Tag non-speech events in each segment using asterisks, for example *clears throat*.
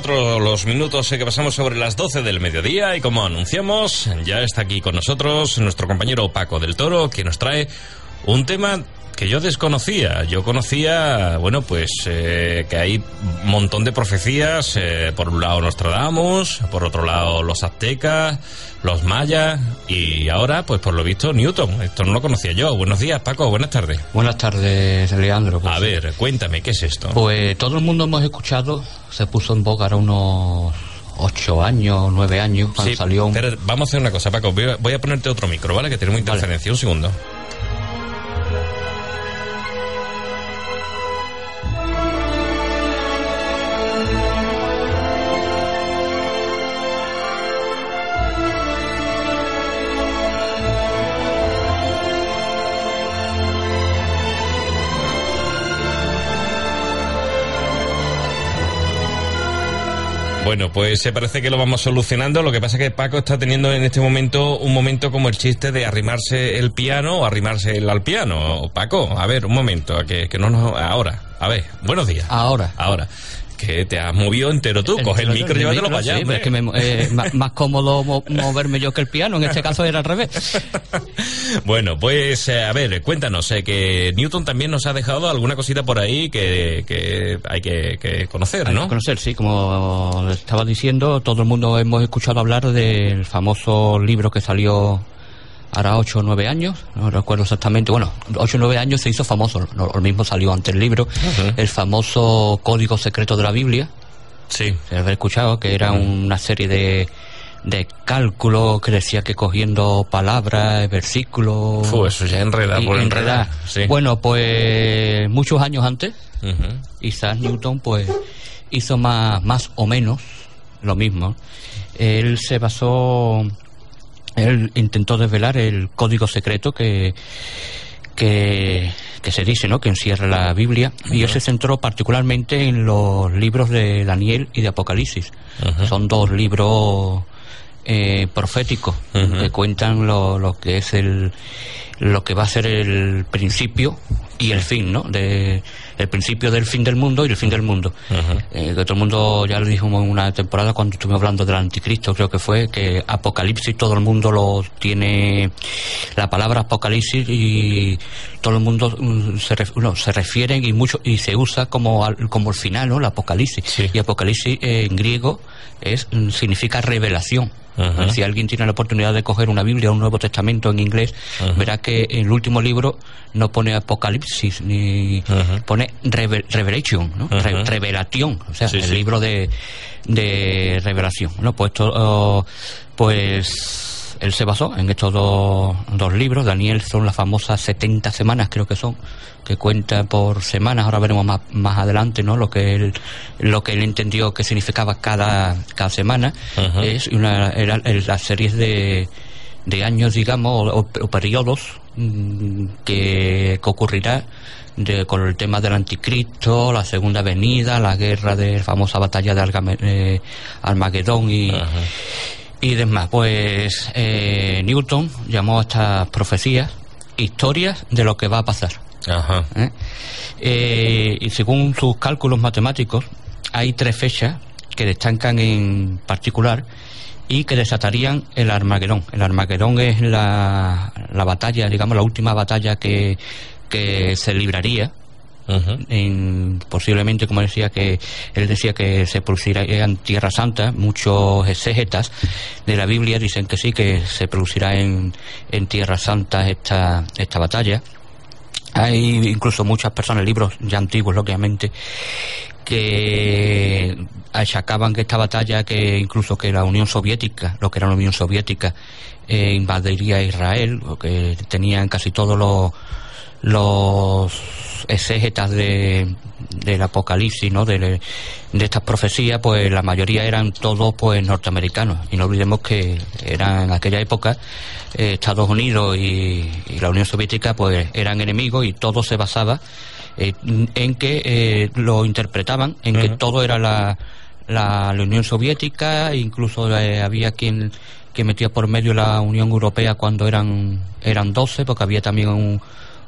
34 los minutos que pasamos sobre las 12 del mediodía y como anunciamos, ya está aquí con nosotros nuestro compañero Paco del Toro que nos trae un tema que yo desconocía. Yo conocía, bueno, pues eh, que hay un montón de profecías. eh, por un lado Nostradamus, por otro lado los aztecas, los mayas y ahora, pues por lo visto, Newton. Esto no lo conocía yo. Buenos días, Paco. Buenas tardes. Buenas tardes, Leandro. Pues, A ver, cuéntame, ¿qué es esto? Pues todo el mundo hemos escuchado, se puso en boca ahora unos ocho años, nueve años, cuando Sí, salió un... pero vamos a hacer una cosa, Paco. Voy a, voy a ponerte otro micro, ¿vale? Que tenemos interferencia. Un segundo. Bueno, pues se parece que lo vamos solucionando. Lo que pasa es que Paco está teniendo en este momento un momento como el chiste de arrimarse el piano o arrimarse él al piano. Paco, a ver, un momento, que, que no nos... Ahora, a ver, buenos días. Ahora. Ahora. Que te has movido entero tú. Coge el micro y llévatelo para allá. Sí, es que me- eh, más, más cómodo mo- moverme yo que el piano, en este caso era al revés. *laughs* Bueno, pues eh, a ver, cuéntanos, eh, que Newton también nos ha dejado alguna cosita por ahí que, que hay que, que conocer, Hay ¿no? que conocer, sí, como estaba diciendo, todo el mundo hemos escuchado hablar del famoso libro que salió hará ocho o nueve años, no recuerdo exactamente, bueno, ocho o nueve años se hizo famoso, lo, mismo salió ante el libro, el famoso Código Secreto de la Biblia, Sí. se había escuchado que era una serie de, de cálculos que decía que cogiendo palabras, versículos... Fu, eso ya enreda por enredar. enredar. Sí. Bueno, pues muchos años antes, Ujú. Isaac Newton pues hizo más, más o menos lo mismo. Él se basó, él intentó desvelar el código secreto que, que, que se dice, ¿no? Que encierra la Biblia y él se centró particularmente en los libros de Daniel y de Apocalipsis. Son dos libros eh, proféticos que cuentan lo, lo que es el lo que va a ser el principio y el fin, ¿no? De, el principio del fin del mundo y el fin del mundo. Eh, que todo el mundo ya lo dijimos en una temporada cuando estuvimos hablando del anticristo, creo que fue, que Apocalipsis todo el mundo lo tiene, la palabra Apocalipsis y todo el mundo mm, se, ref- no, se refieren y mucho y se usa como, al- como el final, ¿no? El Apocalipsis. Sí. Y Apocalipsis eh, en griego es, mm, significa revelación. Ajá. Si alguien tiene la oportunidad de coger una Biblia o un Nuevo Testamento en inglés, Ajá. verá que el último libro no pone Apocalipsis ni Ajá. pone Reve- Revelation, ¿no? Re- revelación, o sea, Sí, el sí. libro de, de revelación. ¿no? Pues, esto, oh, pues él se basó en estos dos, dos libros. Daniel son las famosas 70 semanas, creo que son, que cuenta por semanas. Ahora veremos más, más adelante ¿no? lo que él lo que él entendió que significaba cada, cada semana. Es una, era, las series de, de años, digamos, o, o periodos mm, que, que ocurrirá de, con el tema del anticristo, la segunda venida, la guerra de la famosa batalla de Argame- eh, Armagedón y, Ajá. Y demás. Pues eh, Newton llamó a estas profecías historias de lo que va a pasar. Ajá. ¿eh? Eh, y según sus cálculos matemáticos, hay tres fechas que destacan en particular y que desatarían el Armagedón. El Armagedón es la, la batalla, digamos, la última batalla que, que se libraría en, posiblemente, como decía, que él decía que se producirá en Tierra Santa. Muchos exégetas de la Biblia dicen que sí, que se producirá en, en Tierra Santa esta, esta batalla. Hay incluso muchas personas, libros ya antiguos, lógicamente, que achacaban que esta batalla, que incluso que la Unión Soviética, lo que era la Unión Soviética, eh, invadiría Israel, o que tenían casi todos los exégetas de, del Apocalipsis, ¿no? De, de, estas profecías, pues la mayoría eran todos pues norteamericanos. Y no olvidemos que eran en aquella época eh, Estados Unidos y, la Unión Soviética pues eran enemigos y todo se basaba eh, en que eh, lo interpretaban, en que todo era la, la, Unión Soviética, incluso había quien que metía por medio la Unión Europea cuando eran eran 12, porque había también un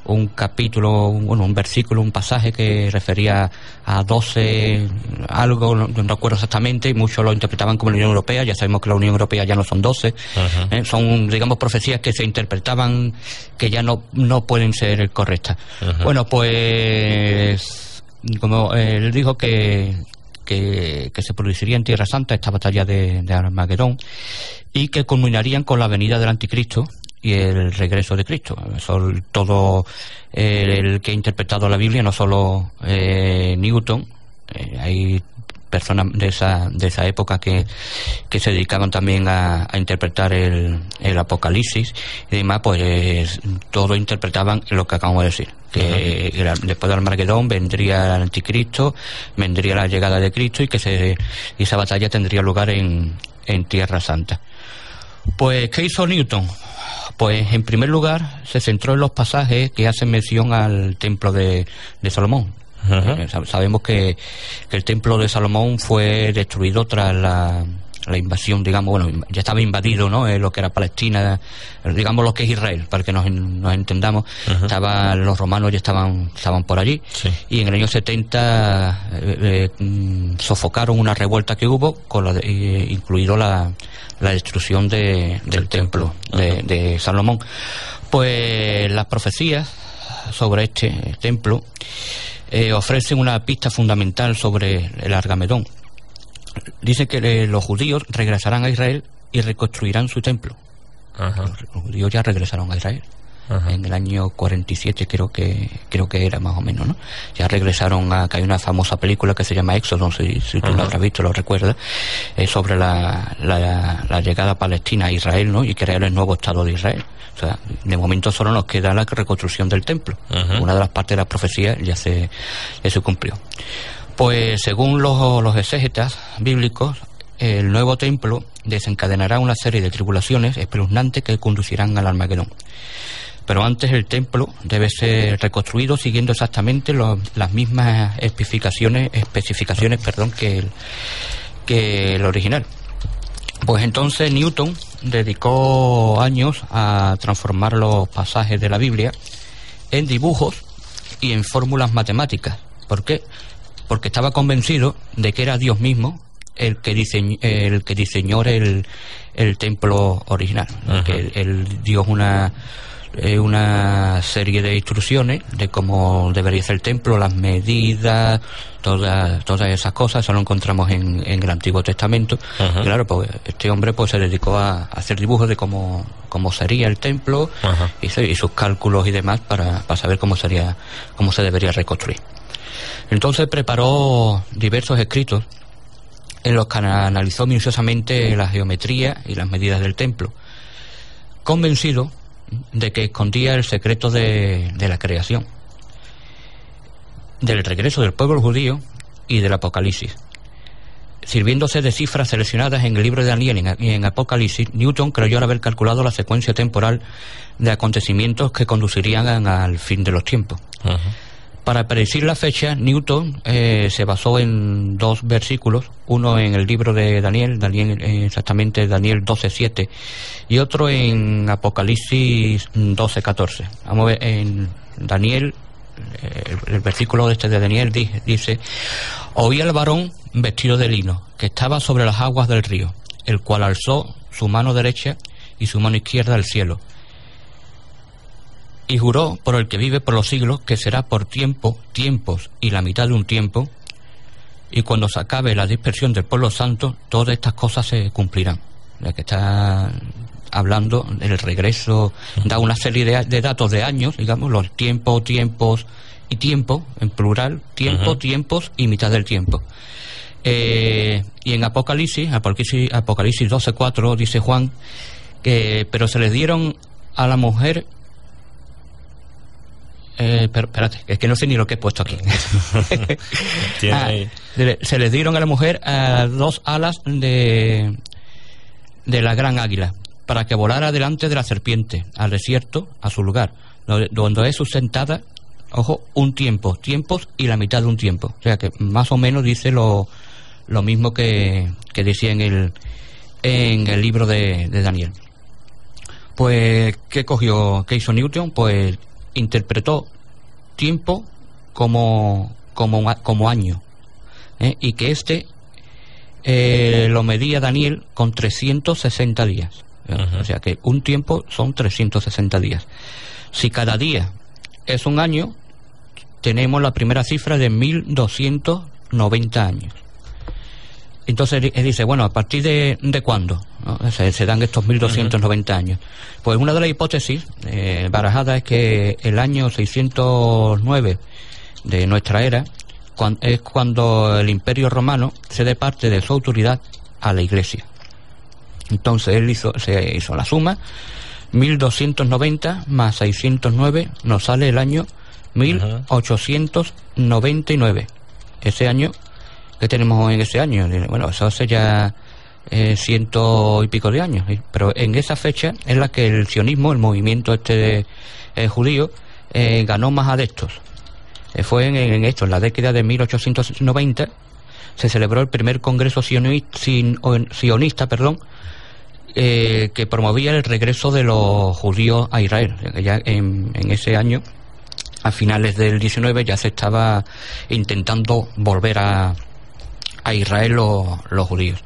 un capítulo, bueno, un versículo, un pasaje que refería a 12, algo, no, recuerdo exactamente, y muchos lo interpretaban como la Unión Europea, ya sabemos que la Unión Europea ya no son 12, ¿eh? son, digamos, profecías que se interpretaban que ya no, no pueden ser correctas. Bueno, pues, como él dijo que, que, se produciría en Tierra Santa esta batalla de, de Armagedón y que culminarían con la venida del anticristo y el regreso de Cristo. Son todo el, que ha interpretado la Biblia, no solo eh, Newton, eh, hay personas de esa, de esa época que, que se dedicaban también a, interpretar el, el, Apocalipsis y demás, pues todo interpretaban lo que acabamos de decir. Que después del Armagedón vendría el anticristo, vendría la llegada de Cristo y que se, esa batalla tendría lugar en, en Tierra Santa. Pues, ¿qué hizo Newton? Pues en primer lugar se centró en los pasajes que hacen mención al templo de, Salomón. Eh, sabemos que, el templo de Salomón fue destruido tras la, invasión, digamos, bueno, ya estaba invadido, ¿no? lo que era Palestina, digamos lo que es Israel, para que nos, entendamos. los romanos ya estaban, estaban por allí. Y en el año 70 eh, eh, mm, sofocaron una revuelta que hubo, con la incluido la, la destrucción de, del templo de, Salomón. Pues las profecías sobre este templo eh, ofrecen una pista fundamental sobre el Argamedón. Dice que los judíos regresarán a Israel y reconstruirán su templo. Los judíos ya regresaron a Israel en el año 47 creo que creo que era más o menos, ¿no? Ya regresaron a que hay una famosa película que se llama Éxodo, si, si tú lo has visto, lo recuerdas, eh, sobre la, la, llegada a Palestina a Israel, ¿no? Y crear el nuevo Estado de Israel. O sea, de momento solo nos queda la reconstrucción del templo. Una de las partes de la profecía ya se, ya se cumplió. Pues según los, los exégetas bíblicos, el nuevo templo desencadenará una serie de tribulaciones espeluznantes que conducirán al Armagedón pero antes el templo debe ser reconstruido siguiendo exactamente las mismas especificaciones, especificaciones perdón, que, el, que el original. Pues entonces Newton dedicó años a transformar los pasajes de la Biblia en dibujos y en fórmulas matemáticas. ¿Por qué? Porque estaba convencido de que era Dios mismo el que diseñó el, que diseñó el, el templo original, que él dio una eh, una serie de instrucciones de cómo debería ser el templo, las medidas, todas todas esas cosas, eso lo encontramos en, en el Antiguo Testamento. claro, pues este hombre pues se dedicó a, hacer dibujos de cómo, cómo sería el templo y, sus cálculos y demás para, para saber cómo sería, cómo se debería reconstruir. Entonces preparó diversos escritos en los que analizó minuciosamente la geometría y las medidas del templo, convencido de que escondía el secreto de, la creación, del regreso del pueblo judío y del Apocalipsis. Sirviéndose de cifras seleccionadas en el libro de Daniel y en Apocalipsis, Newton creyó haber calculado la secuencia temporal de acontecimientos que conducirían al fin de los tiempos. Para predecir la fecha, Newton eh, se basó en dos versículos, uno en el libro de Daniel, Daniel eh, exactamente Daniel 12.7, y otro en Apocalipsis 12.14. Vamos a ver, en Daniel, eh, el, versículo este de Daniel dice, dice, oí al varón vestido de lino, que estaba sobre las aguas del río. el cual alzó su mano derecha y su mano izquierda al cielo. Y juró por el que vive por los siglos que será por tiempo, tiempos y la mitad de un tiempo, y cuando se acabe la dispersión del pueblo santo, todas estas cosas se cumplirán. Ya que está hablando del regreso, da una serie de, datos de años, digamos, los tiempos, tiempos y tiempo, en plural, tiempo, tiempos y mitad del tiempo. Eh, y en Apocalipsis, Apocalipsis, Apocalipsis 12.4 dice Juan, que, pero se le dieron a la mujer eh, pero espérate, es que no sé ni lo que he puesto aquí. *laughs* Ah, se le dieron a la mujer dos alas de, de la gran águila para que volara delante de la serpiente, al desierto, a su lugar, donde es sustentada, ojo, un tiempo, tiempos y la mitad de un tiempo. O sea que más o menos dice lo, lo mismo que, que decía en el, en el libro de, de Daniel. Pues, ¿qué cogió, qué hizo Newton? Pues interpretó tiempo como, como, como año. ¿eh? Y que este eh, lo medía Daniel con 360 días. O sea que un tiempo son 360 días. Si cada día es un año, tenemos la primera cifra de 1290 años. Entonces él dice, bueno, ¿a partir de, de cuándo se, dan estos 1290 años? Pues una de las hipótesis eh, barajadas es que el año 609 de nuestra era es cuando el imperio romano cede parte de su autoridad a la iglesia. Entonces él hizo, se hizo la suma, 1290 más 609 nos sale el año 1899. Ese año que tenemos en ese año. Bueno, eso hace ya eh, ciento y pico de años. Pero en esa fecha es la que el sionismo, el movimiento este eh, judío, eh, ganó más adeptos. fue en, esto, en la década de 1890, se celebró el primer congreso sionista, perdón, que promovía el regreso de los judíos a Israel. Ya en, en ese año a finales del 19 ya se estaba intentando volver a, a Israel los, judíos.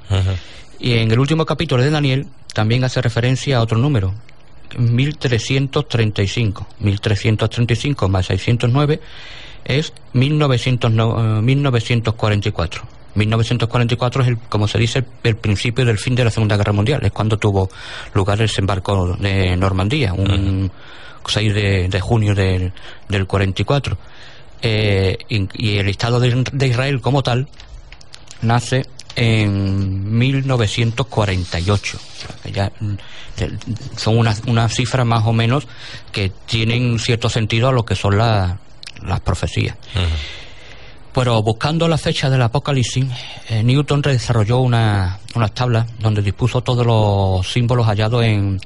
Y en el último capítulo de Daniel también hace referencia a otro número, 1335. 1335 más 609 es 1944. 1944 es, el, como se dice, el, principio del fin de la Segunda Guerra Mundial. Es cuando tuvo lugar el desembarco de Normandía, un 6 de, junio del, del 44. Eh, y, el Estado de Israel como tal nace en 1948. Ya mm, son unas, unas cifras más o menos que tienen cierto sentido a lo que son las profecías. Pero buscando la fecha del Apocalipsis, eh, Newton desarrolló una, unas tablas donde dispuso todos los símbolos hallados en,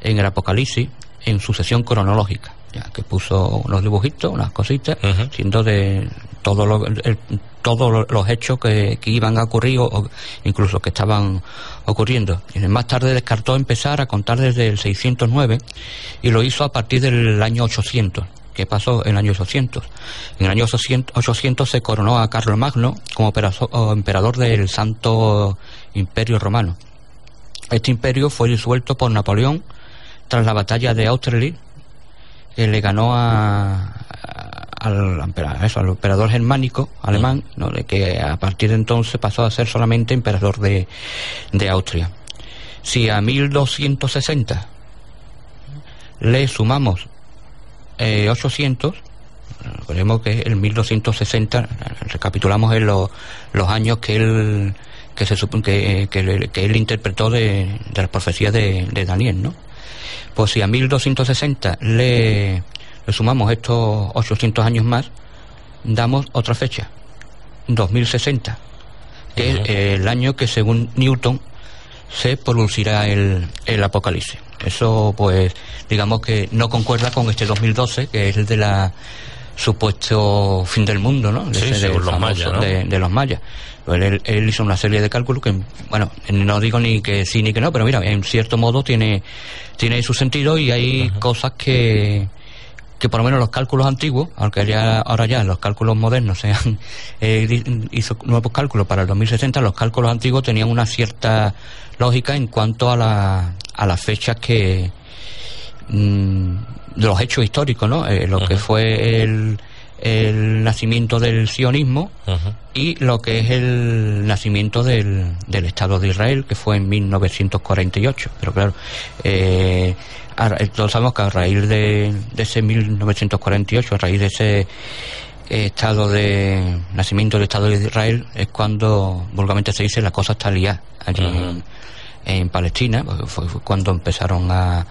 en el Apocalipsis en sucesión cronológica, ya que puso unos dibujitos, unas cositas, siendo de todo lo, el, todos los hechos que, iban a ocurrir o, incluso que estaban ocurriendo. más tarde descartó empezar a contar desde el 609 y lo hizo a partir del año 800. ¿Qué pasó en el año 800? En el año 800, se coronó a Carlos Magno como emperador del Santo Imperio Romano. Este imperio fue disuelto por Napoleón tras la batalla de Austerlitz, que le ganó a, al, eso, al emperador germánico alemán, ¿no? de que a partir de entonces pasó a ser solamente emperador de, de Austria. Si a 1260 le sumamos eh, 800, recordemos que el 1260, recapitulamos en los años que él que se que, que, que él interpretó de, de las profecías de, de Daniel, ¿no? Pues si a 1260 le le sumamos estos 800 años más, damos otra fecha, 2060, que es el año que según Newton se producirá el, el apocalipsis. Eso, pues, digamos que no concuerda con este 2012, que es el de la supuesto fin del mundo, ¿no? De, los mayas, de, los mayas. Pues él, él, hizo una serie de cálculos que, bueno, no digo ni que sí ni que no, pero mira, en cierto modo tiene, tiene su sentido y hay cosas que, que por lo menos los cálculos antiguos, aunque ya, ahora ya los cálculos modernos sean *laughs* eh, hizo nuevos cálculos para el 2060, los cálculos antiguos tenían una cierta lógica en cuanto a, la, a las fechas que mm, de los hechos históricos, ¿no? Eh, lo que fue el, el nacimiento del sionismo y lo que es el nacimiento del, del Estado de Israel, que fue en 1948. Pero claro, eh, todos sabemos que a raíz de, ese 1948, a raíz de ese eh, estado de nacimiento del Estado de Israel, es cuando vulgarmente se dice la cosa está liada allí en, Palestina, fue, cuando empezaron a,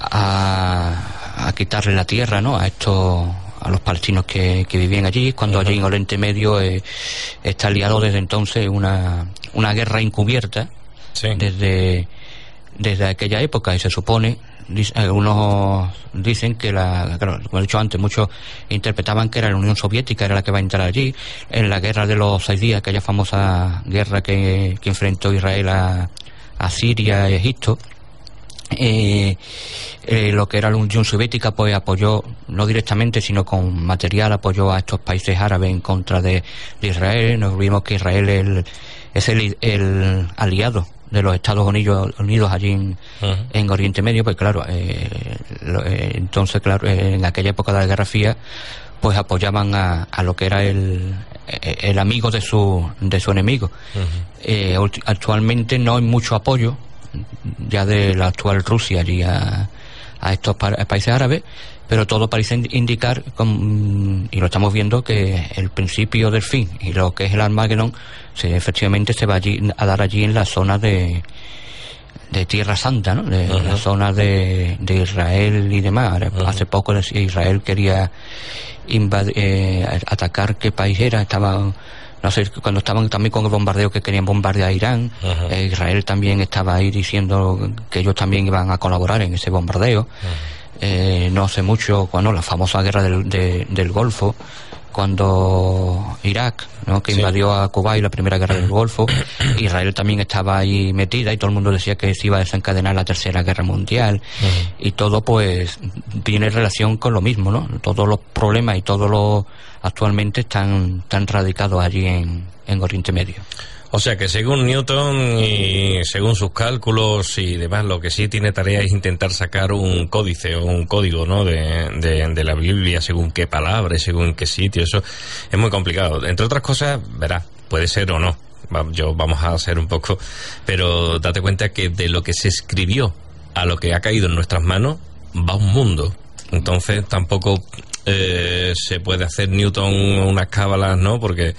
a, a quitarle la tierra ¿no? a estos a los palestinos que, que vivían allí, cuando allí en Oriente Medio eh, está liado desde entonces una, una guerra encubierta desde, desde aquella época y se supone algunos dicen que la, como he dicho antes, muchos interpretaban que era la Unión Soviética era la que va a entrar allí en la guerra de los seis días, aquella famosa guerra que, que enfrentó Israel a, a Siria y Egipto eh, eh, lo que era la Unión Soviética pues apoyó no directamente sino con material apoyó a estos países árabes en contra de, Israel. Nos vimos que Israel es el, aliado de los Estados Unidos, Unidos allí en, Oriente Medio. Pues claro eh, eh, entonces claro en aquella época de la Guerra Fría pues apoyaban a, lo que era el, el amigo de su de su enemigo. Actualmente no hay mucho apoyo ya de la actual Rusia allí a, estos países árabes, pero todo parece indicar, y lo estamos viendo, que el principio del fin y lo que es el Armagedón se, efectivamente se va a dar allí en la zona de, de Tierra Santa, ¿no? de la zona de, de, Israel y demás. Hace poco decía Israel quería eh, atacar qué país era, estaba no sé, cuando estaban también con el bombardeo que querían bombardear a Irán, eh, Israel también estaba ahí diciendo que ellos también iban a colaborar en ese bombardeo. Eh, no hace mucho, cuando la famosa guerra del, del Golfo, cuando Irak, ¿no? que invadió a Kuwait, la primera guerra del Golfo, *coughs* Israel también estaba ahí metida y todo el mundo decía que se iba a desencadenar la tercera guerra mundial y todo pues tiene relación con lo mismo, ¿no? Todos los problemas y todos los actualmente están, tan radicados allí en, en Oriente Medio. O sea que según Newton y según sus cálculos y demás, lo que sí tiene tarea es intentar sacar un códice o un código ¿no? de, de, la Biblia, según qué palabra, según qué sitio. Eso es muy complicado. Entre otras cosas, verá, puede ser o no. Yo vamos a hacer un poco, pero date cuenta que de lo que se escribió a lo que ha caído en nuestras manos va un mundo. Entonces tampoco eh, se puede hacer Newton unas cábalas, ¿no? Porque,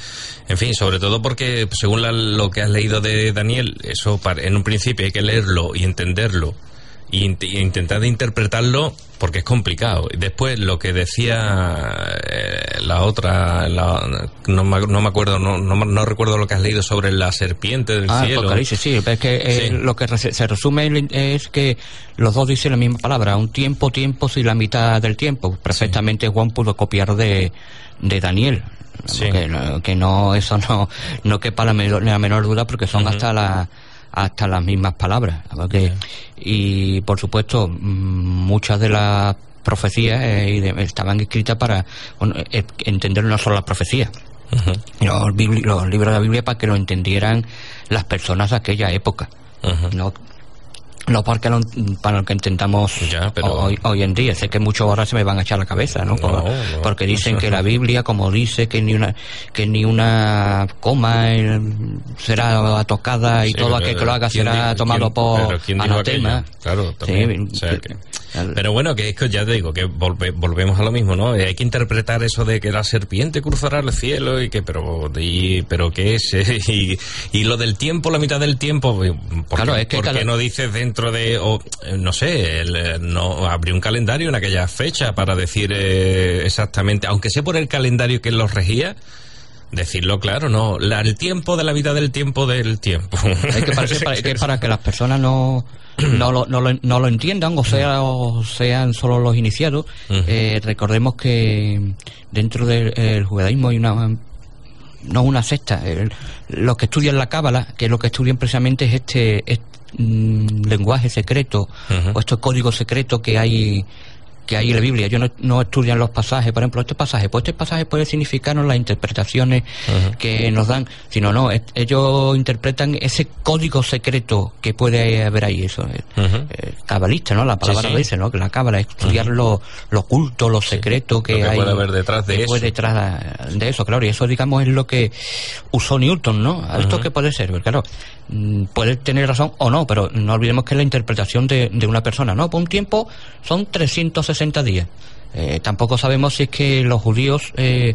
en fin, sobre todo porque según lo que has leído de Daniel, eso en un principio hay que leerlo y entenderlo y, intentar interpretarlo porque es complicado. Después lo que decía eh, la otra, no, me, no, me, acuerdo, no, no, recuerdo lo que has leído sobre la serpiente del ah, cielo. sí, es que eh, lo que se resume es que los dos dicen la misma palabra, un tiempo, tiempo y la mitad del tiempo. Perfectamente Juan pudo copiar de, de Daniel. Que, no, eso no, no quepa la, la menor duda porque son hasta la hasta las mismas palabras. y por supuesto, mm, muchas de las profecías eh, estaban escritas para eh, entender no solo las profecías. los, libros de la Biblia para que lo entendieran las personas de aquella época. No no porque para lo que intentamos hoy, hoy, en día. Sé que muchos ahora se me van a echar la cabeza, ¿no? porque dicen que la Biblia, como dice, que ni una que ni una coma eh, será tocada y todo aquel que lo haga será tomado por anatema. Claro, también. Pero bueno, que es que ya te digo, que volvemos a lo mismo, ¿no? Hay que interpretar eso de que la serpiente cruzará el cielo y que, pero, y, pero ¿qué es? *laughs* y, y lo del tiempo, la mitad del tiempo, claro, es que ¿por qué no dices dentro de, o, eh, no sé, eh, no abrió un calendario en aquella fecha para decir eh, exactamente, aunque sea por el calendario que los regía, decirlo claro, no, el tiempo de la vida del tiempo del tiempo. Hay que para, *laughs* que para que las personas no no lo, no lo, no lo entiendan o, sea, o sean solo los iniciados, recordemos que dentro del judaísmo hay una no una secta, los que estudian la cábala, que lo que estudian precisamente es este, este lenguaje secreto o estos códigos secretos que hay que hay en la Biblia. Ellos no, no estudian los pasajes, por ejemplo, este pasaje, pues este pasaje puede significarnos las interpretaciones que nos dan, sino no, es- ellos interpretan ese código secreto que puede haber ahí, eso, eh, cabalista, ¿no? La palabra sí. lo dice, ¿no? Que la cábala es estudiar lo, lo oculto, lo secreto que, Lo que hay. puede haber detrás de que eso. puede detrás de eso, claro, y eso, digamos, es lo que usó Newton, ¿no? ¿Esto qué puede ser? Pues, claro, mm, puede tener razón o no, pero no olvidemos que es la interpretación de, de una persona, ¿no? Por un tiempo son 360 días. Eh, tampoco sabemos si es que los judíos eh,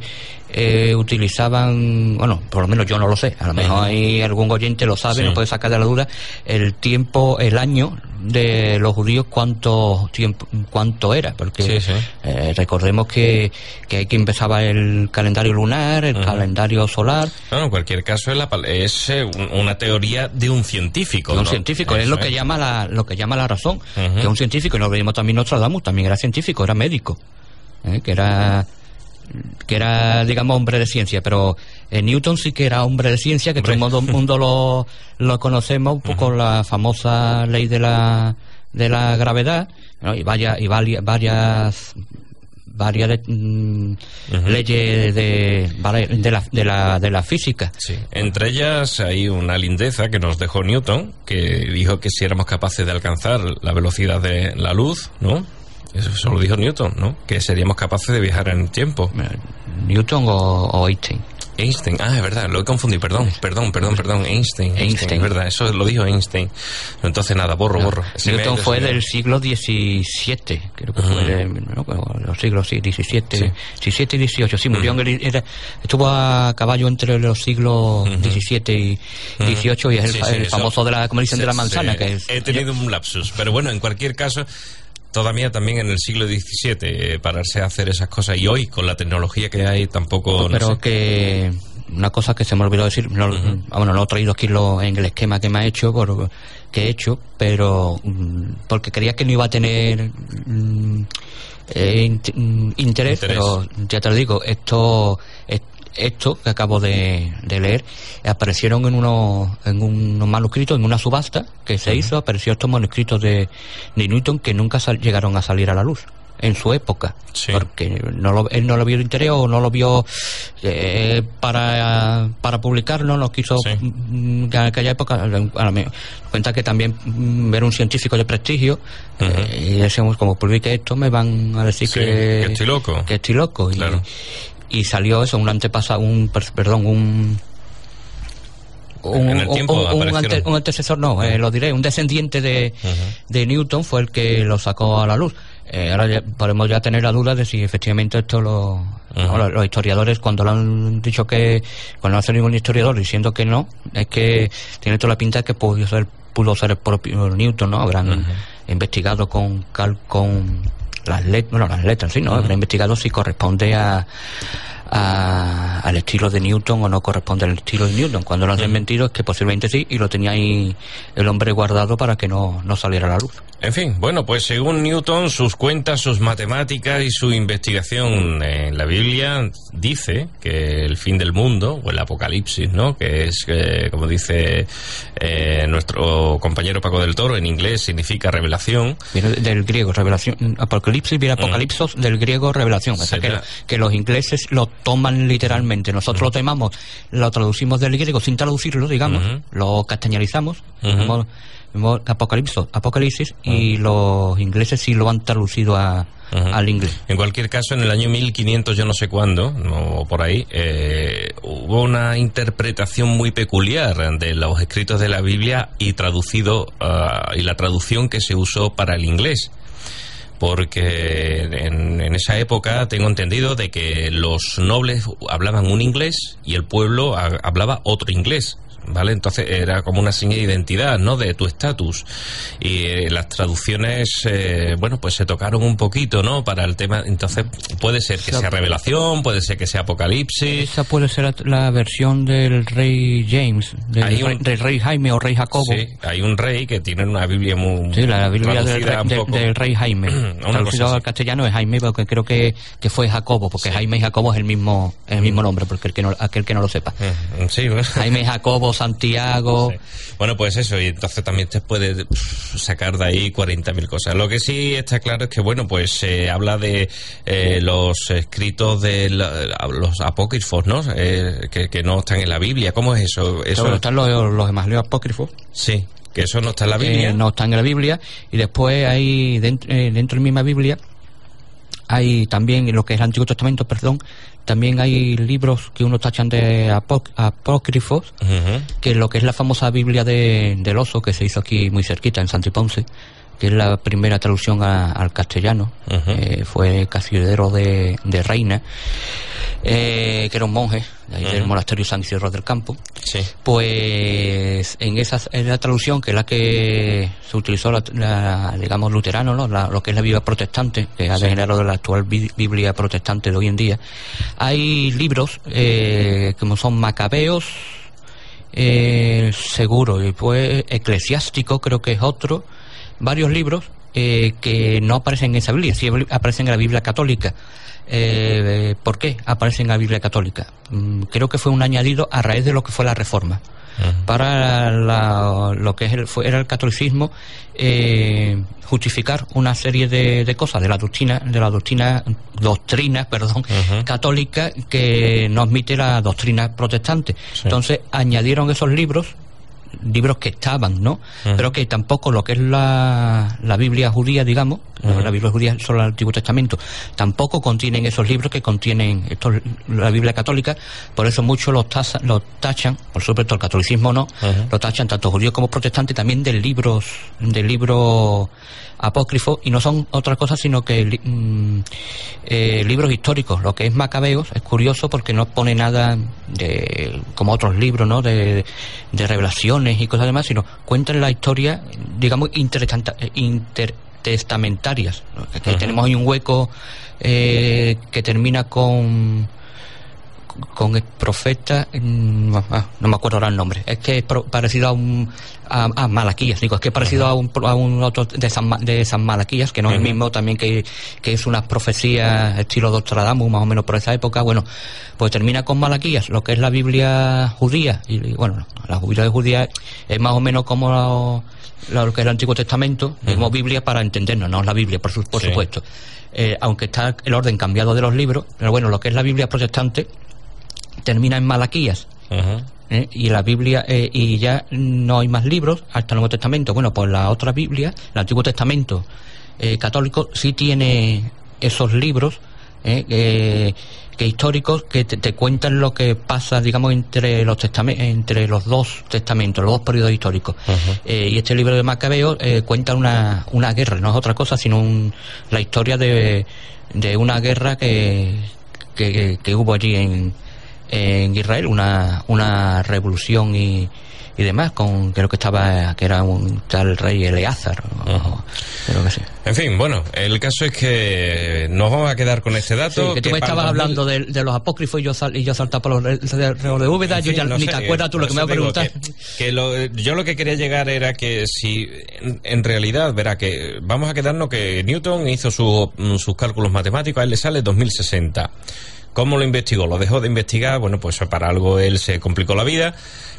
eh, utilizaban, bueno, por lo menos yo no lo sé, a lo mejor hay algún oyente lo sabe, Sí. nos puede sacar de la duda, el tiempo, el año de los judíos cuánto tiempo, cuánto era, porque Sí, sí. eh, recordemos que, que aquí empezaba el calendario lunar, el calendario solar, Bueno, en cualquier caso es, la es eh, un- una teoría de un científico. de un ¿no? científico, es lo que llama la, lo que llama la razón, que es un científico, y no olvidemos también Nostradamus, también era científico, era médico, ¿eh? que era que era digamos hombre de ciencia, pero eh, Newton sí que era hombre de ciencia, que todo el mundo, lo, lo conocemos pues, con la famosa ley de la de la gravedad, ¿no? y vaya y varia- varias varias mm, leyes de, la, de, la, de la física. Sí. Entre ellas hay una lindeza que nos dejó Newton, que dijo que si éramos capaces de alcanzar la velocidad de la luz, ¿no? Eso, lo dijo Newton, ¿no? Que seríamos capaces de viajar en el tiempo. Eh, Newton o, o Einstein. Einstein, ah, es verdad, lo he confundido, perdón, perdón, perdón, perdón, Einstein, Einstein, Einstein. es verdad, eso lo dijo Einstein. Entonces nada, borro, borro. Se Newton fue del siglo XVII, creo que fue, de- no, bueno, los siglos sí, XVII, XVII y XVIII. Sí, murió en el- era- estuvo a caballo entre los siglos XVII y XVIII y es el, Sí, el famoso de la, como dicen, de la manzana, que es... He tenido un lapsus, pero bueno, en cualquier caso, todavía también en el siglo XVII, eh, pararse a hacer esas cosas, y hoy, con la tecnología que hay, tampoco... no pero sé. que una cosa que se me olvidó decir no, bueno no he traído aquí lo, en el esquema que me ha hecho por, que he hecho pero mm, porque creía que no iba a tener mm, eh, mm, interés, Interés. pero ya te lo digo esto es- esto que acabo de, de leer aparecieron en unos en unos manuscritos en una subasta que se hizo apareció estos manuscritos de, de Newton que nunca sal- llegaron a salir a la luz en su época Sí. porque no lo, él no lo vio de interés o no lo vio eh, para, para publicar, no lo quiso Sí. en aquella época. A cuenta que también mm, era un científico de prestigio eh, y decíamos, como publique esto, me van a decir Sí, que, que estoy loco. que estoy loco. Claro. Y, salió eso, un antepasado, un, per- perdón, un. Un, En el tiempo un- un aparecieron. ante- un antecesor, no, eh, lo diré, un descendiente de, de Newton fue el que lo sacó a la luz. Eh, ahora ya podemos ya tener la duda de si efectivamente esto lo, no, los, los historiadores cuando lo han dicho que cuando no hace ningún historiador diciendo que no es que tiene toda la pinta de que pudo ser pudo ser el propio Newton no habrán investigado con cal- con las letras bueno las letras sí no habrán investigado si corresponde a a- al estilo de Newton o no corresponde al estilo de Newton. Cuando lo han desmentido es que posiblemente sí y lo tenía ahí el hombre guardado para que no, no saliera a la luz. En fin, bueno, pues según Newton, sus cuentas, sus matemáticas y su investigación en la Biblia dice que el fin del mundo, o el apocalipsis, ¿no? Que es, eh, como dice eh, nuestro compañero Paco del Toro, en inglés significa revelación. Viene del griego, revelación, apocalipsis viene apocalipsos del griego revelación. O sea, que, los ingleses lo toman literalmente. Nosotros lo tomamos, lo traducimos del griego sin traducirlo, digamos, Ujú. lo castellanizamos, Ujú. como- como apocalipso, apocalipsis, y los ingleses sí lo han traducido a, al inglés. En cualquier caso, en el año 1500, yo no sé cuándo, o por ahí, eh, hubo una interpretación muy peculiar de los escritos de la Biblia y traducido, ah, y la traducción que se usó para el inglés. Porque en, en esa época tengo entendido de que los nobles hablaban un inglés y el pueblo ha- hablaba otro inglés. ¿Vale? Entonces era como una señal de identidad, ¿no? De tu estatus. Y eh, las traducciones, eh, bueno, pues se tocaron un poquito, ¿no? Para el tema. Entonces puede ser que sea revelación, puede ser que sea apocalipsis. Esa puede ser la, la versión del rey James, del, Hay un- rey, del rey Jaime o rey Jacobo. Sí, hay un rey que tiene una Biblia muy. Sí, la Biblia del rey, un del- rey Jaime. *clears throat* Traducido al castellano es Jaime, porque creo que, que fue Jacobo, porque Jaime y Jacobo es el mismo el mismo nombre, porque el que no, aquel que no lo sepa. Mm, Sí, bueno. Jaime Jacobo Santiago. Sí. Bueno, pues eso, y entonces también te puedes pff, sacar de ahí 40.000 cosas. Lo que sí está claro es que, bueno, pues se habla de eh, los escritos de la- los apócrifos, ¿no? Eh, que, que no están en la Biblia. ¿Cómo es eso? eso Claro, están los, los evangelios apócrifos, Sí, que eso no está en la Biblia. eh, no están en la Biblia, y después hay dentro, eh, dentro de la misma Biblia hay también en lo que es el Antiguo Testamento, perdón, también hay libros que uno tachan de apó- apócrifos, Ujú. que es lo que es la famosa Biblia de, del oso que se hizo aquí muy cerquita en Santiponce, que es la primera traducción a- al castellano, eh, fue casi heredero de, de Reina, eh, que era un monje de ahí del monasterio San Isidro del Campo. Sí. Pues en esa en la traducción, que es la que se utilizó, la, la, digamos, luterano, ¿no? La- lo que es la Biblia protestante, que ha degenerado de la actual bi- Biblia protestante de hoy en día, hay libros eh, como son Macabeos, eh, seguro, y pues Eclesiástico, creo que es otro, varios libros eh, que no aparecen en esa Biblia, sí aparecen en la Biblia católica. Eh, ¿Por qué aparecen en la Biblia católica? Mm, creo que fue un añadido a raíz de lo que fue la Reforma. Para la- lo que es el, fue, era el catolicismo, eh, justificar una serie de, de cosas de la doctrina, de la doctrina, doctrina, perdón, católica que no admite la doctrina protestante. Sí. Entonces añadieron esos libros libros que estaban, ¿no? Pero que tampoco lo que es la, la Biblia judía, digamos, la Biblia judía solo el Antiguo Testamento, tampoco contienen esos libros que contienen estos, la Biblia católica, por eso muchos los, tasa- los tachan, por supuesto el catolicismo no, Ujú. lo tachan tanto judíos como protestantes también de libros, de libros apócrifos y no son otra cosa sino que mm, eh, libros históricos. Lo que es Macabeos es curioso porque no pone nada de como otros libros, ¿no? De, de revelaciones y cosas demás, sino cuentan la historia, digamos, intertestamentarias. ¿no? Que- tenemos ahí un hueco eh, que termina con con el profeta ah, no me acuerdo ahora el nombre. Es que es parecido a un a, a Malaquías digo es que es parecido a un, a un otro de San, de San Malaquías que no es el mismo también que, que es unas profecías estilo Nostradamus más o menos por esa época. Bueno pues termina con Malaquías lo que es la Biblia judía y, y, bueno la Biblia judía es más o menos como lo, lo que es el Antiguo Testamento como Biblia para entendernos no es la Biblia por, su- por Sí. supuesto. Eh, aunque está el orden cambiado de los libros pero bueno lo que es la Biblia protestante termina en Malaquías. ¿eh? Y la Biblia, eh, y ya no hay más libros hasta el Nuevo Testamento. Bueno, pues la otra Biblia, el Antiguo Testamento eh, católico, sí tiene esos libros ¿eh? que, históricos que te, te cuentan lo que pasa, digamos, entre los entre los dos testamentos, los dos periodos históricos. Eh, y este libro de Macabeo eh, cuenta una, una guerra, no es otra cosa, sino un- la historia de, de una guerra que, que, que hubo allí en, en Israel, una, una revolución y, y demás, con creo que estaba, que era un tal rey Eleazar, o- Ujú. creo que sí. En fin, bueno, el caso es que nos vamos a quedar con este dato. Sí, que tú me estabas el 2000 hablando de, de los apócrifos y yo, sal, y yo saltaba por los de, de Úbeda, En yo ya no ni sé, te acuerdas tú lo que me vas a preguntar. Que, que lo- yo lo que quería llegar era que si en, en realidad, verá, que vamos a quedarnos que Newton hizo su- sus cálculos matemáticos, a él le sale 2060. ¿Cómo lo investigó? Lo dejó de investigar, bueno, pues para algo él se complicó la vida,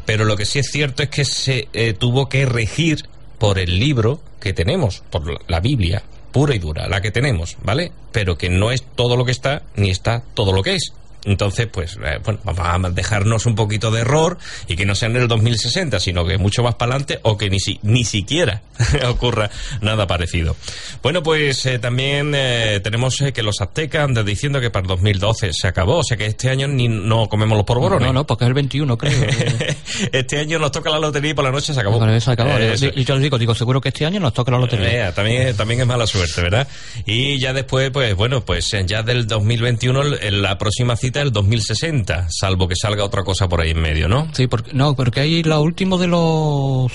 pero lo que sí es cierto es que se eh, tuvo que regir por el libro que tenemos, por la- la Biblia, pura y dura, la que tenemos, ¿vale? Pero que no es todo lo que está, ni está todo lo que es. Entonces, pues, eh, bueno, vamos a dejarnos un poquito de error y que no sea en el 2060, sino que mucho más para adelante o que ni, si- ni siquiera *laughs* ocurra nada parecido. Bueno, pues eh, también eh, tenemos eh, que los aztecas andan diciendo que para el 2012 se acabó, o sea que este año ni no comemos los porborones. No, no, porque es el 21, creo. *laughs* este año nos toca la lotería y por la noche se acabó. Bueno, eso acabó. Eh, eso. Y yo les digo, digo, seguro que este año nos toca la lotería. Vea, también, también es mala suerte, ¿verdad? Y ya después, pues bueno, pues eh, ya del 2021 el- la próxima cita es el 2060, salvo que salga otra cosa por ahí en medio, ¿no? Sí, porque, no, porque ahí lo último de los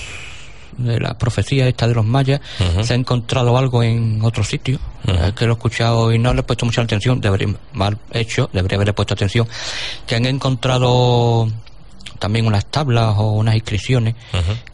de la profecía esta de los mayas se ha encontrado algo en otro sitio. Es que lo he escuchado y no le he puesto mucha atención debería mal hecho debería haberle puesto atención que han encontrado también unas tablas o unas inscripciones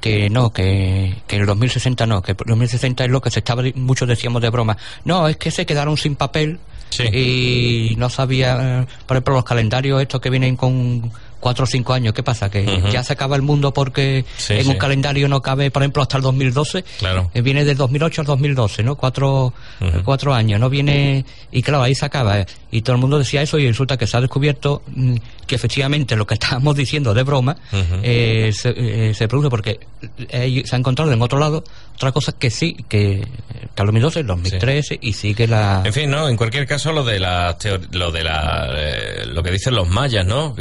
que no, que, que en el 2060 no, que el 2060 es lo que se estaba, muchos decíamos de broma. No, es que se quedaron sin papel Sí. y no sabía, eh, por ejemplo, los calendarios estos que vienen con cuatro o cinco años. ¿Qué pasa? Que ya se acaba el mundo porque Sí, en sí. un calendario no cabe, por ejemplo, hasta el 2012. Claro. Eh, viene del 2008 al 2012, ¿no? Cuatro, Ujú. cuatro años. No viene. Y claro, ahí se acaba. eh. Y todo el mundo decía eso y resulta que se ha descubierto mm, que efectivamente lo que estábamos *laughs* diciendo de broma eh, se, eh, se produce porque eh, se ha encontrado en otro lado otra cosa que sí, que, que el 2012, el 2013 y sigue la. En fin, ¿no? En cualquier caso, lo de la lo de la eh, lo que dicen los mayas, ¿no?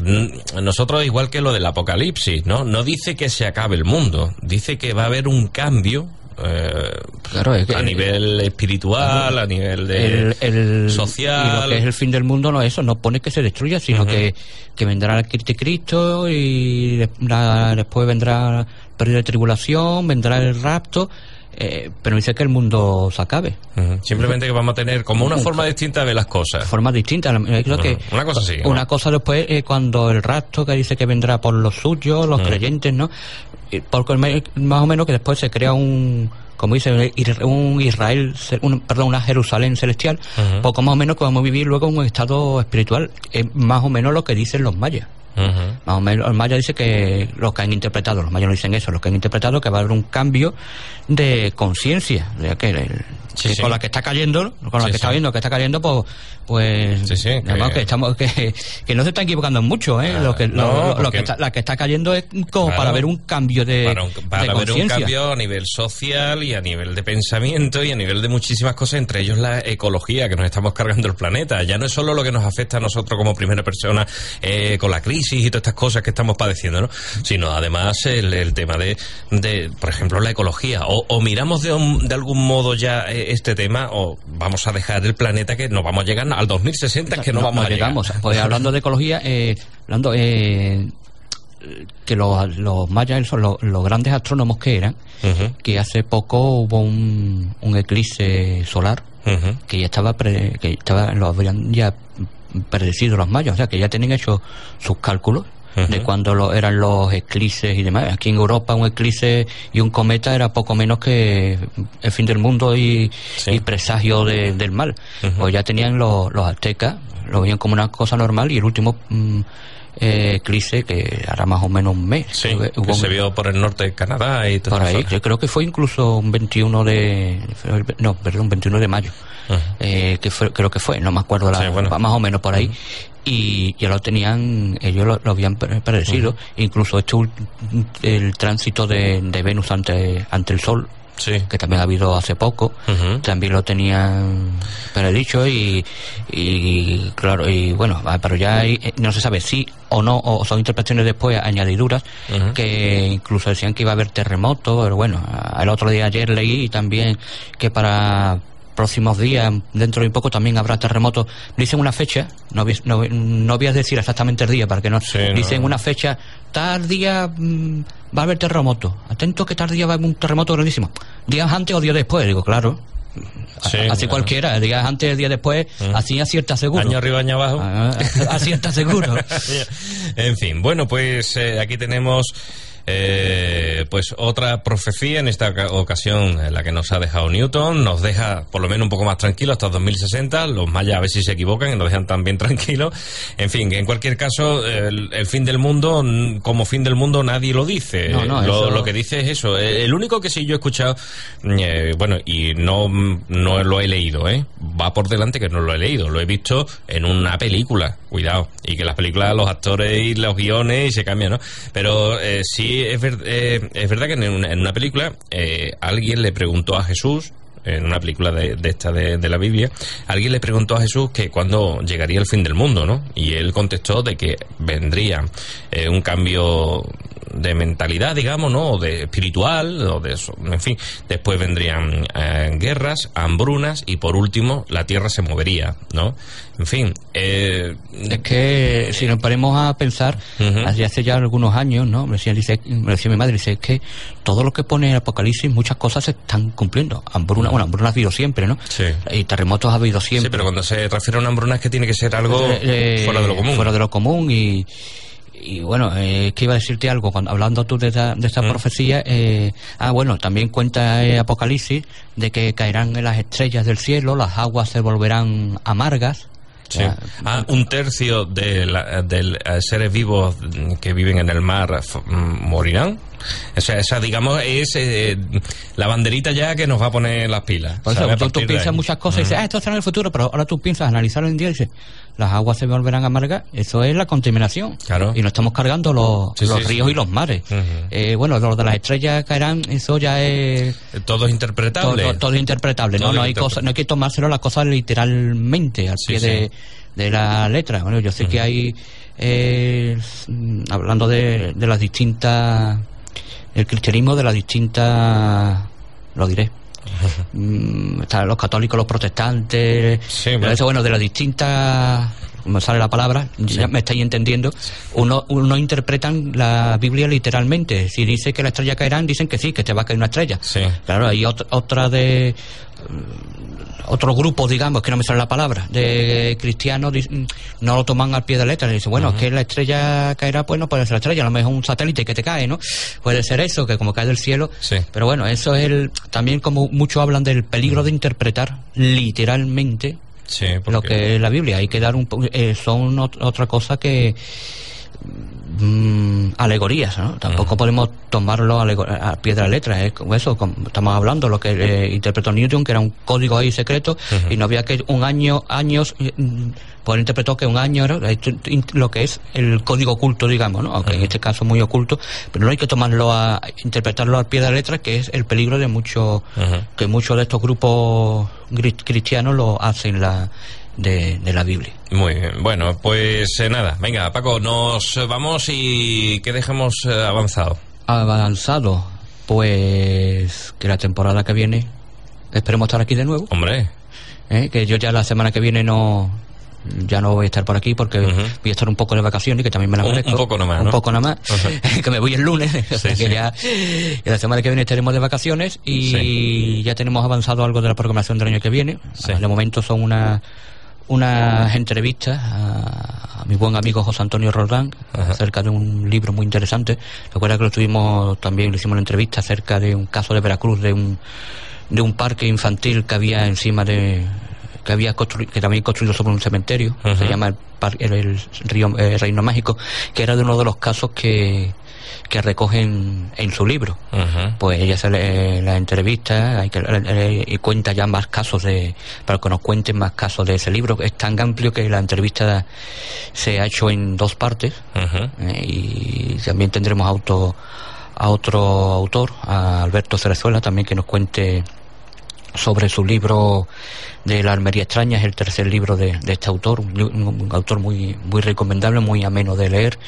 Nosotros igual que lo del apocalipsis, ¿no? No dice que se acabe el mundo, dice que va a haber un cambio eh, Claro, es que- a nivel espiritual, a nivel de el, el- social. y lo que es el fin del mundo no es eso, no pone que se destruya, sino que, que vendrá el Cristo y la- después vendrá periodo de tribulación, vendrá el rapto, eh, pero dice que el mundo se acabe. Simplemente que vamos a tener como una forma distinta de ver las cosas. Forma distinta. Creo que una cosa así, ¿no? Una cosa después, eh, cuando el rapto que dice que vendrá por los suyos, los creyentes, ¿no? Y Porque más o menos que después se crea un, como dice, un Israel, un- perdón, una Jerusalén celestial, poco más o menos que vamos a vivir luego en un estado espiritual. Es más o menos lo que dicen los mayas. Más o menos, los mayas dicen que los que han interpretado, los mayas no dicen eso, los que han interpretado que va a haber un cambio de conciencia, de que, el- Sí, que sí. con la que está cayendo, con la Sí, que está viendo que está cayendo, pues, pues Sí, sí, además que- que estamos, que, que no se están equivocando mucho, ¿eh? Ah, lo que, no, lo- lo, porque- que está, la que está cayendo es como Claro. para ver un cambio de, para, un- para de haber un cambio a nivel social y a nivel de pensamiento y a nivel de muchísimas cosas, entre ellos la ecología, que nos estamos cargando el planeta. Ya no es solo lo que nos afecta a nosotros como primera persona eh, con la crisis y todas estas cosas que estamos padeciendo, ¿no? sino además el, el tema de, de, por ejemplo, la ecología. O, o miramos de, un- de algún modo ya eh, este tema o vamos a dejar el planeta que no vamos a llegar al 2060, que no, vamos a llegamos. llegar. Pues hablando de ecología, eh, hablando eh, que los, los mayas son los, los grandes astrónomos que eran, que hace poco hubo un, un eclipse solar que ya estaba pre- que estaba lo habían ya predecido los mayas, o sea que ya tenían hecho sus cálculos de Ujú. cuándo lo, eran los eclipses y demás. Aquí en Europa un eclipse y un cometa era poco menos que el fin del mundo y, Sí. y presagio de- del mal. Pues ya tenían los, los aztecas, lo veían como una cosa normal y el último mm, eh, eclipse que hará más o menos un mes. Sí, que se vio por el norte de Canadá y todo por ahí, yo creo que fue incluso un 21 de... No, perdón, 21 de mayo. Eh, que fue, creo que fue, no me acuerdo, la, Sí, bueno. más o menos por ahí. Y ya lo tenían, ellos lo, lo habían pre- predecido, incluso ul- el tránsito de, de Venus ante, ante el Sol, Sí. que también ha habido hace poco, también lo tenían predicho y, y claro, y bueno, ah, pero ya hay- eh, no se sabe si o no, o son interpretaciones después añadiduras, que incluso decían que iba a haber terremotos, pero bueno, el otro día ayer leí también que para próximos días, dentro de un poco también habrá terremotos. Dicen una fecha, no voy, no, no voy a decir exactamente el día, para que no. Sí, no. dicen una fecha, tal día mm, va a haber terremoto. Atento que tal día va a haber un terremoto grandísimo. Días antes o días después, digo, claro. Sí, así claro. cualquiera, días antes, días después, Mm. así acierta seguro. Año arriba, año abajo. Ah, acierta seguro. *laughs* en fin, bueno, pues eh, aquí tenemos eh, pues otra profecía en esta oca- ocasión en la que nos ha dejado Newton, nos deja por lo menos un poco más tranquilo hasta 2060, los mayas a ver si se equivocan y nos dejan también *laughs* tranquilos. En fin, en cualquier caso, el, el fin del mundo, como fin del mundo, nadie lo dice. No, no, lo, eso- lo que dice es eso. El único que sí yo he escuchado, mm, eh, bueno, y no, mm, no lo he leído, ¿eh? Va por delante que no lo he leído, lo he visto en una película, cuidado. Y que las películas, los actores y los guiones y se cambian, ¿no? Pero eh, sí es, eh, es verdad que en una, película eh, alguien le preguntó a Jesús, en una película de, esta de, de la Biblia, alguien le preguntó a Jesús que cuándo llegaría el fin del mundo, ¿no? Y él contestó de que vendría eh, un cambio de mentalidad, digamos, ¿no? O de espiritual, o de eso, en fin. Después vendrían eh, guerras, hambrunas y por último la tierra se movería, ¿no? En fin, eh, Es que si nos ponemos a pensar, Ujú. hace, hace ya algunos años, ¿no? Me decía, dice, me decía mi madre, dice, es que todo lo que pone el Apocalipsis, muchas cosas se están cumpliendo. Hambruna, bueno, hambruna ha habido siempre, ¿no? Sí. Y terremotos ha habido sí, siempre. pero cuando se refiere a una hambruna es que tiene que ser algo Eh, eh, fuera de lo común. Fuera de lo común y, y bueno, eh, que iba a decirte algo, cuando, hablando tú de esta, de esta Mm. profecía, eh, ah, bueno, también cuenta eh, Apocalipsis de que caerán en las estrellas del cielo, las aguas se volverán amargas, Sí. Ah, un tercio de, la, de eh, seres vivos que viven en el mar mm, morirán. O sea, esa, digamos, es eh, la banderita ya que nos va a poner las pilas. Por eso, tú, piensas muchas cosas y dices, ah, esto será en el futuro, pero ahora tú piensas analizarlo en día y dices, las aguas se volverán a amargar. Eso es la contaminación. Claro. Y no estamos cargando los, los ríos y los mares. eh, bueno, lo de las estrellas caerán, eso ya es. Todo es interpretable. Todo, es interpretable. no, no, hay cosa, no hay que tomárselo las cosas literalmente, al pie de, de, la letra. Bueno, yo sé que hay. Eh, hablando de, de las distintas el cristianismo de las distintas, lo diré, están los católicos, los protestantes, eso, bueno, de las distintas me sale la palabra, ya me estáis entendiendo, uno, uno interpretan la Biblia literalmente. Si dice que la estrella caerán, dicen que sí, que te va a caer una estrella. Claro, hay otra de mm, otro grupo, digamos, que no me sale la palabra, de cristianos mm, no lo toman al pie de letra. Dicen, bueno, es que la estrella caerá, pues no puede ser la estrella, a lo mejor un satélite que te cae, ¿no? Puede ser eso, que como cae del cielo. Pero bueno, eso es el. También, como muchos hablan del peligro de interpretar literalmente lo que es la Biblia. Hay que dar un eh, son otra cosa que mm, alegorías, ¿no? Tampoco podemos tomarlo a, pie de la letra, es como eso, estamos hablando, lo que eh, interpretó Newton, que era un código ahí secreto, y no había que un año, años, mm, pues interpretó que un año era lo que es el código oculto, digamos, ¿no? Aunque en este caso muy oculto, pero no hay que tomarlo a, interpretarlo al pie de la letra, que es el peligro de muchos, que muchos de estos grupos cristianos lo hacen la de, la Biblia. Muy bien, bueno, pues eh, nada, venga, Paco, nos vamos y que dejemos eh, avanzado. Avanzado, pues que la temporada que viene esperemos estar aquí de nuevo. Hombre. ¿Eh? Que yo ya la semana que viene no ya no voy a estar por aquí porque voy a estar un poco de vacaciones que también me la merezco. Un, poco nomás, Un poco nomás. que me voy el lunes. *laughs* que ya, la semana que viene estaremos de vacaciones y ya tenemos avanzado algo de la programación del año que viene. De momento son una unas entrevistas a, mi buen amigo José Antonio Roldán acerca de un libro muy interesante. Recuerda que lo tuvimos también, le hicimos una entrevista acerca de un caso de Veracruz, de un, de un parque infantil que había encima de, que había construido, que también construido sobre un cementerio, se llama el, el, río eh, Reino Mágico, que era de uno de los casos que, que recogen en su libro. Pues ella se le la entrevista hay que, y cuenta ya más casos de, para que nos cuenten más casos de ese libro. Es tan amplio que la entrevista se ha hecho en dos partes eh, y también tendremos auto, a otro autor, a Alberto Cerezuela, también que nos cuente sobre su libro de la Almería extraña, es el tercer libro de, este autor, un, autor muy muy recomendable, muy ameno de leer,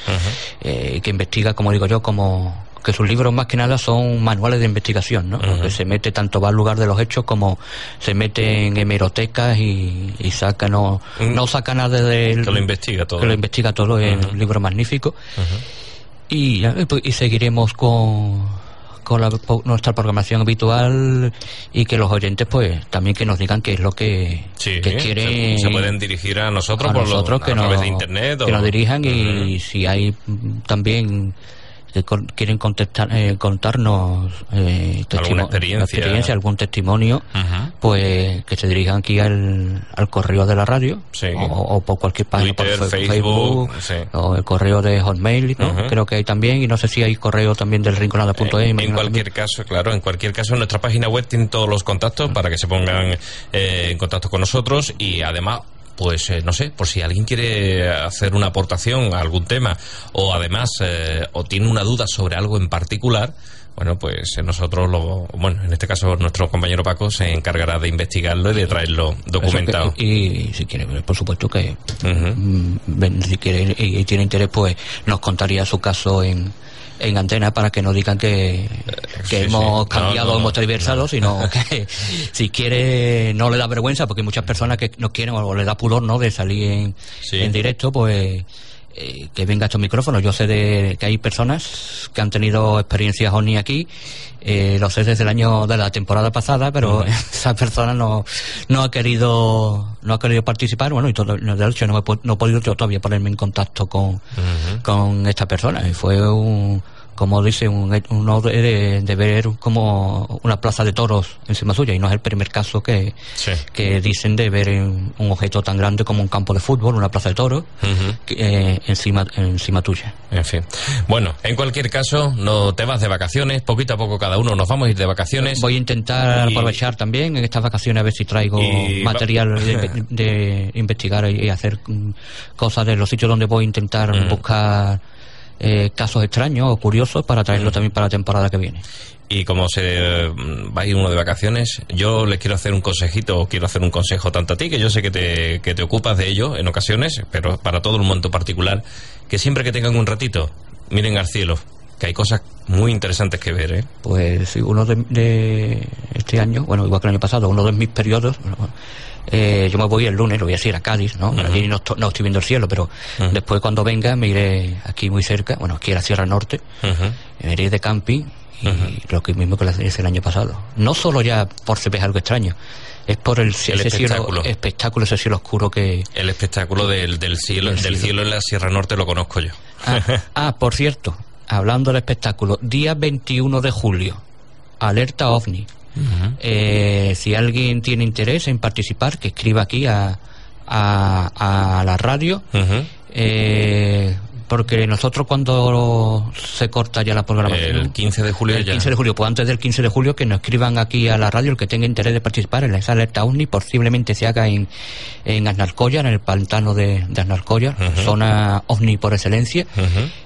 eh, que investiga, como digo yo, como que sus libros más que nada son manuales de investigación, ¿no? que se mete tanto va al lugar de los hechos como se mete en hemerotecas y, saca, no, mm. no saca nada de... Que lo investiga todo. Que lo investiga todo, es un libro magnífico. Y, pues, y seguiremos con con nuestra programación habitual y que los oyentes pues también que nos digan qué es lo que, quieren se, pueden dirigir a nosotros por nosotros que a través de internet que nos dirijan y si hay también quieren contestar, eh, contarnos eh, alguna experiencia. algún testimonio, pues que se dirijan aquí al, al correo de la radio o, por cualquier página, por Facebook, o el correo de Hotmail, creo que hay también, y no sé si hay correo también del rinconada.es. En, en cualquier caso, claro, en cualquier caso, nuestra página web tiene todos los contactos para que se pongan eh, en contacto con nosotros y además pues eh, no sé, por si alguien quiere hacer una aportación a algún tema o además eh, o tiene una duda sobre algo en particular, bueno, pues nosotros lo, bueno, en este caso nuestro compañero Paco se encargará de investigarlo y de traerlo documentado. y, si quiere, por supuesto que mm, si quiere y tiene interés, pues nos contaría su caso en en antena para que no digan que, que hemos cambiado o hemos tergiversado, sino *laughs* que si quiere no le da vergüenza, porque hay muchas personas que no quieren o le da pudor no de salir en, en directo, pues eh, que venga estos micrófonos. Yo sé de que hay personas que han tenido experiencias ONI aquí, eh, lo sé desde el año de la temporada pasada, pero *laughs* esa persona no, no ha querido no ha querido participar. Bueno, y todo, de hecho no he, no he podido todavía ponerme en contacto con, con esta persona. Y fue un como dice, un, uno de, de, ver como una plaza de toros encima suya, y no es el primer caso que, Sí. que dicen de ver un objeto tan grande como un campo de fútbol, una plaza de toros, eh, encima, encima tuya. En fin. Bueno, en cualquier caso, no te vas de vacaciones, poquito a poco cada uno nos vamos a ir de vacaciones. Voy a intentar Y- aprovechar también en estas vacaciones a ver si traigo Y material de, *laughs* de investigar y hacer mm, cosas de los sitios donde voy a intentar buscar eh, casos extraños o curiosos para traerlo también para la temporada que viene. Y como se va a ir uno de vacaciones, yo le quiero hacer un consejito, o quiero hacer un consejo tanto a ti, que yo sé que te, que te ocupas de ello en ocasiones, pero para todo el mundo particular, que siempre que tengan un ratito, miren al cielo, que hay cosas muy interesantes que ver, ¿eh? Pues sí, uno de, de este año, bueno, igual que el año pasado, uno de mis periodos, bueno, eh, yo me voy el lunes, lo voy a decir a Cádiz, ¿no? Allí no, esto- no estoy viendo el cielo, pero después cuando venga me iré aquí muy cerca, bueno, aquí a la Sierra Norte, Ujú. me iré de camping y lo que mismo que lo hice el año pasado. No solo ya por ves algo extraño, es por el, ese espectáculo. cielo, espectáculo, ese cielo oscuro que... El espectáculo del, del cielo, Del del cielo. cielo en la Sierra Norte lo conozco yo. Ah, *laughs* ah, por cierto, hablando del espectáculo, día 21 de julio, alerta ovni. Eh, si alguien tiene interés en participar, que escriba aquí a, a, a la radio. Eh, porque nosotros cuando se corta ya la programación El 15 de julio el ya. 15 de julio, pues antes del 15 de julio que nos escriban aquí a la radio el que tenga interés de participar en esa alerta OVNI, posiblemente se haga en, en Aznalcóllar, en el pantano de, de zona OVNI por excelencia,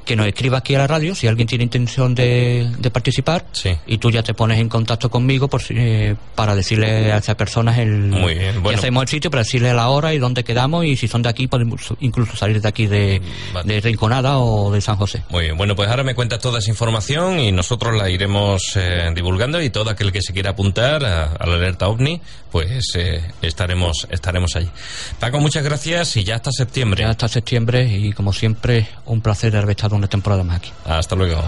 que nos escriba aquí a la radio si alguien tiene intención de, de participar Sí. y tú ya te pones en contacto conmigo por, si- eh, para decirle a esas personas el Muy bien, bueno. hacemos el sitio para decirle la hora y dónde quedamos y si son de aquí podemos incluso salir de aquí de, Vale. de Rinconada o de San José. Muy bien, bueno, pues ahora me cuentas toda esa información y nosotros la iremos eh, divulgando y todo aquel que se quiera apuntar a, a la alerta OVNI, pues eh, estaremos estaremos allí. Paco, muchas gracias y ya hasta septiembre. Ya hasta septiembre y como siempre un placer haber estado una temporada más aquí. Hasta luego.